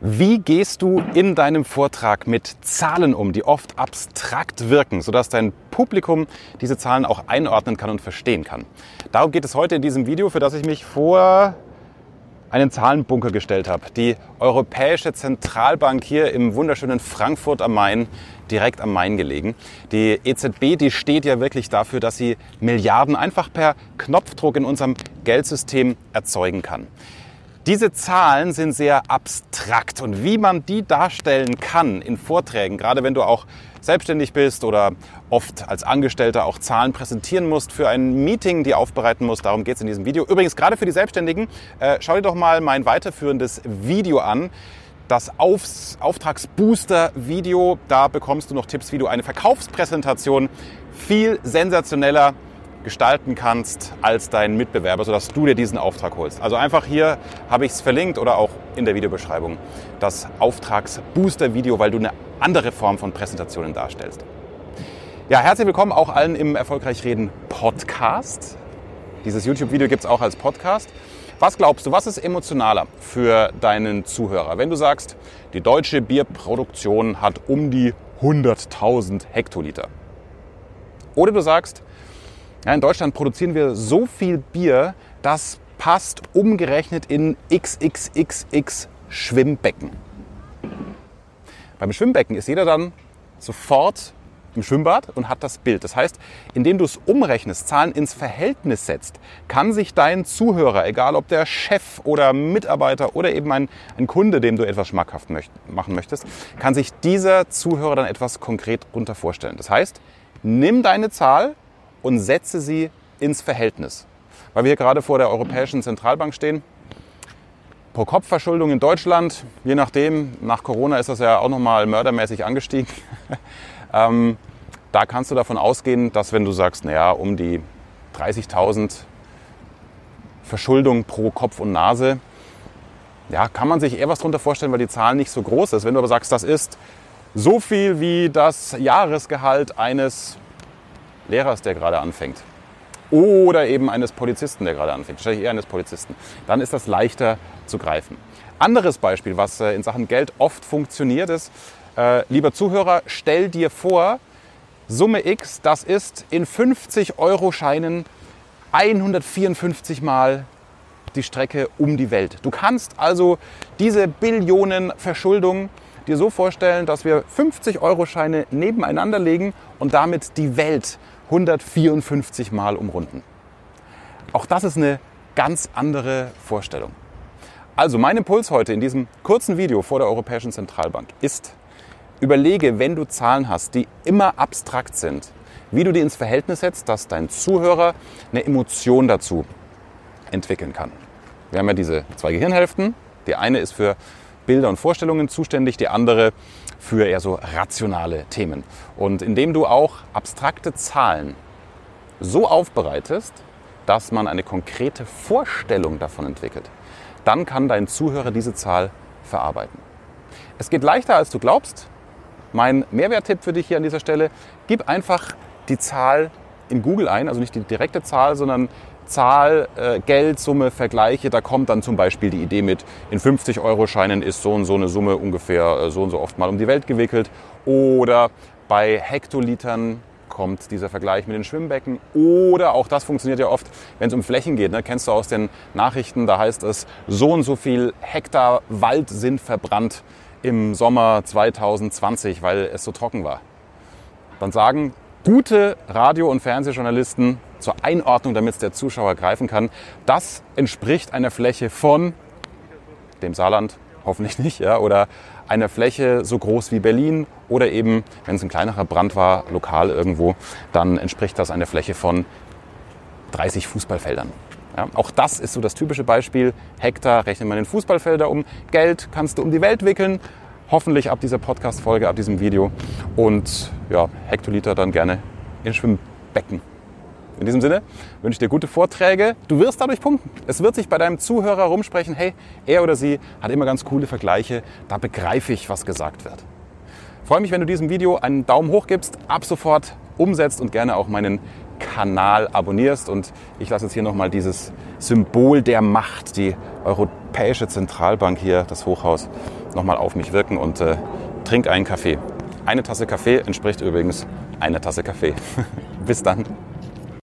Wie gehst du in deinem Vortrag mit Zahlen um, die oft abstrakt wirken, sodass dein Publikum diese Zahlen auch einordnen kann und verstehen kann? Darum geht es heute in diesem Video, für das ich mich vor einen Zahlenbunker gestellt habe. Die Europäische Zentralbank hier im wunderschönen Frankfurt am Main, direkt am Main gelegen. Die EZB, die steht ja wirklich dafür, dass sie Milliarden einfach per Knopfdruck in unserem Geldsystem erzeugen kann. Diese Zahlen sind sehr abstrakt und wie man die darstellen kann in Vorträgen, gerade wenn du auch selbstständig bist oder oft als Angestellter auch Zahlen präsentieren musst für ein Meeting, die aufbereiten musst, darum geht es in diesem Video. Übrigens, gerade für die Selbstständigen, äh, schau dir doch mal mein weiterführendes Video an. Das Auftragsbooster-Video, da bekommst du noch Tipps, wie du eine Verkaufspräsentation viel sensationeller gestalten kannst als dein Mitbewerber, sodass du dir diesen Auftrag holst. Also einfach hier habe ich es verlinkt oder auch in der Videobeschreibung das Auftragsbooster-Video, weil du eine andere Form von Präsentationen darstellst. Ja, herzlich willkommen auch allen im Erfolgreich Reden Podcast. Dieses YouTube-Video gibt es auch als Podcast. Was glaubst du, was ist emotionaler für deinen Zuhörer, wenn du sagst, die deutsche Bierproduktion hat um die 100.000 Hektoliter? Oder du sagst, ja, in Deutschland produzieren wir so viel Bier, das passt umgerechnet in XXXX Schwimmbecken. Beim Schwimmbecken ist jeder dann sofort im Schwimmbad und hat das Bild. Das heißt, indem du es umrechnest, Zahlen ins Verhältnis setzt, kann sich dein Zuhörer, egal ob der Chef oder Mitarbeiter oder eben ein, ein Kunde, dem du etwas schmackhaft möcht machen möchtest, kann sich dieser Zuhörer dann etwas konkret runter vorstellen. Das heißt, nimm deine Zahl und setze sie ins Verhältnis. Weil wir hier gerade vor der Europäischen Zentralbank stehen. Pro-Kopf-Verschuldung in Deutschland, je nachdem, nach Corona ist das ja auch nochmal mördermäßig angestiegen. ähm, da kannst du davon ausgehen, dass wenn du sagst, naja, um die 30.000 Verschuldung pro Kopf und Nase, ja, kann man sich eher was darunter vorstellen, weil die Zahl nicht so groß ist. Wenn du aber sagst, das ist so viel wie das Jahresgehalt eines Lehrers, der gerade anfängt. Oder eben eines Polizisten, der gerade anfängt. Wahrscheinlich eher eines Polizisten. Dann ist das leichter zu greifen. Anderes Beispiel, was äh, in Sachen Geld oft funktioniert, ist, äh, lieber Zuhörer, stell dir vor, Summe X, das ist in 50 Euro Scheinen 154 Mal die Strecke um die Welt. Du kannst also diese Billionen Verschuldung dir so vorstellen, dass wir 50 Euro Scheine nebeneinander legen und damit die Welt 154 Mal umrunden. Auch das ist eine ganz andere Vorstellung. Also mein Impuls heute in diesem kurzen Video vor der Europäischen Zentralbank ist, überlege, wenn du Zahlen hast, die immer abstrakt sind, wie du die ins Verhältnis setzt, dass dein Zuhörer eine Emotion dazu entwickeln kann. Wir haben ja diese zwei Gehirnhälften. Die eine ist für Bilder und Vorstellungen zuständig, die andere für eher so rationale Themen. Und indem du auch abstrakte Zahlen so aufbereitest, dass man eine konkrete Vorstellung davon entwickelt, dann kann dein Zuhörer diese Zahl verarbeiten. Es geht leichter, als du glaubst. Mein Mehrwerttipp für dich hier an dieser Stelle, gib einfach die Zahl in Google ein, also nicht die direkte Zahl, sondern Zahl, äh, Geldsumme, Vergleiche, da kommt dann zum Beispiel die Idee mit, in 50-Euro-Scheinen ist so und so eine Summe ungefähr äh, so und so oft mal um die Welt gewickelt. Oder bei Hektolitern kommt dieser Vergleich mit den Schwimmbecken. Oder auch das funktioniert ja oft, wenn es um Flächen geht. Ne? Kennst du aus den Nachrichten, da heißt es, so und so viel Hektar Wald sind verbrannt im Sommer 2020, weil es so trocken war. Dann sagen gute Radio- und Fernsehjournalisten zur Einordnung, damit es der Zuschauer greifen kann, das entspricht einer Fläche von dem Saarland, hoffentlich nicht, ja, oder einer Fläche so groß wie Berlin oder eben, wenn es ein kleinerer Brand war, lokal irgendwo, dann entspricht das einer Fläche von 30 Fußballfeldern. Ja, auch das ist so das typische Beispiel. Hektar rechnet man in Fußballfelder um. Geld kannst du um die Welt wickeln hoffentlich ab dieser Podcast-Folge, ab diesem Video. Und ja, Hektoliter dann gerne in Schwimmbecken. In diesem Sinne wünsche ich dir gute Vorträge. Du wirst dadurch punkten. Es wird sich bei deinem Zuhörer rumsprechen, hey, er oder sie hat immer ganz coole Vergleiche. Da begreife ich, was gesagt wird. Ich freue mich, wenn du diesem Video einen Daumen hoch gibst, ab sofort umsetzt und gerne auch meinen Kanal abonnierst. Und ich lasse jetzt hier nochmal dieses Symbol der Macht, die Europäische Zentralbank hier, das Hochhaus, nochmal auf mich wirken und äh, trink einen Kaffee. Eine Tasse Kaffee entspricht übrigens einer Tasse Kaffee. Bis dann.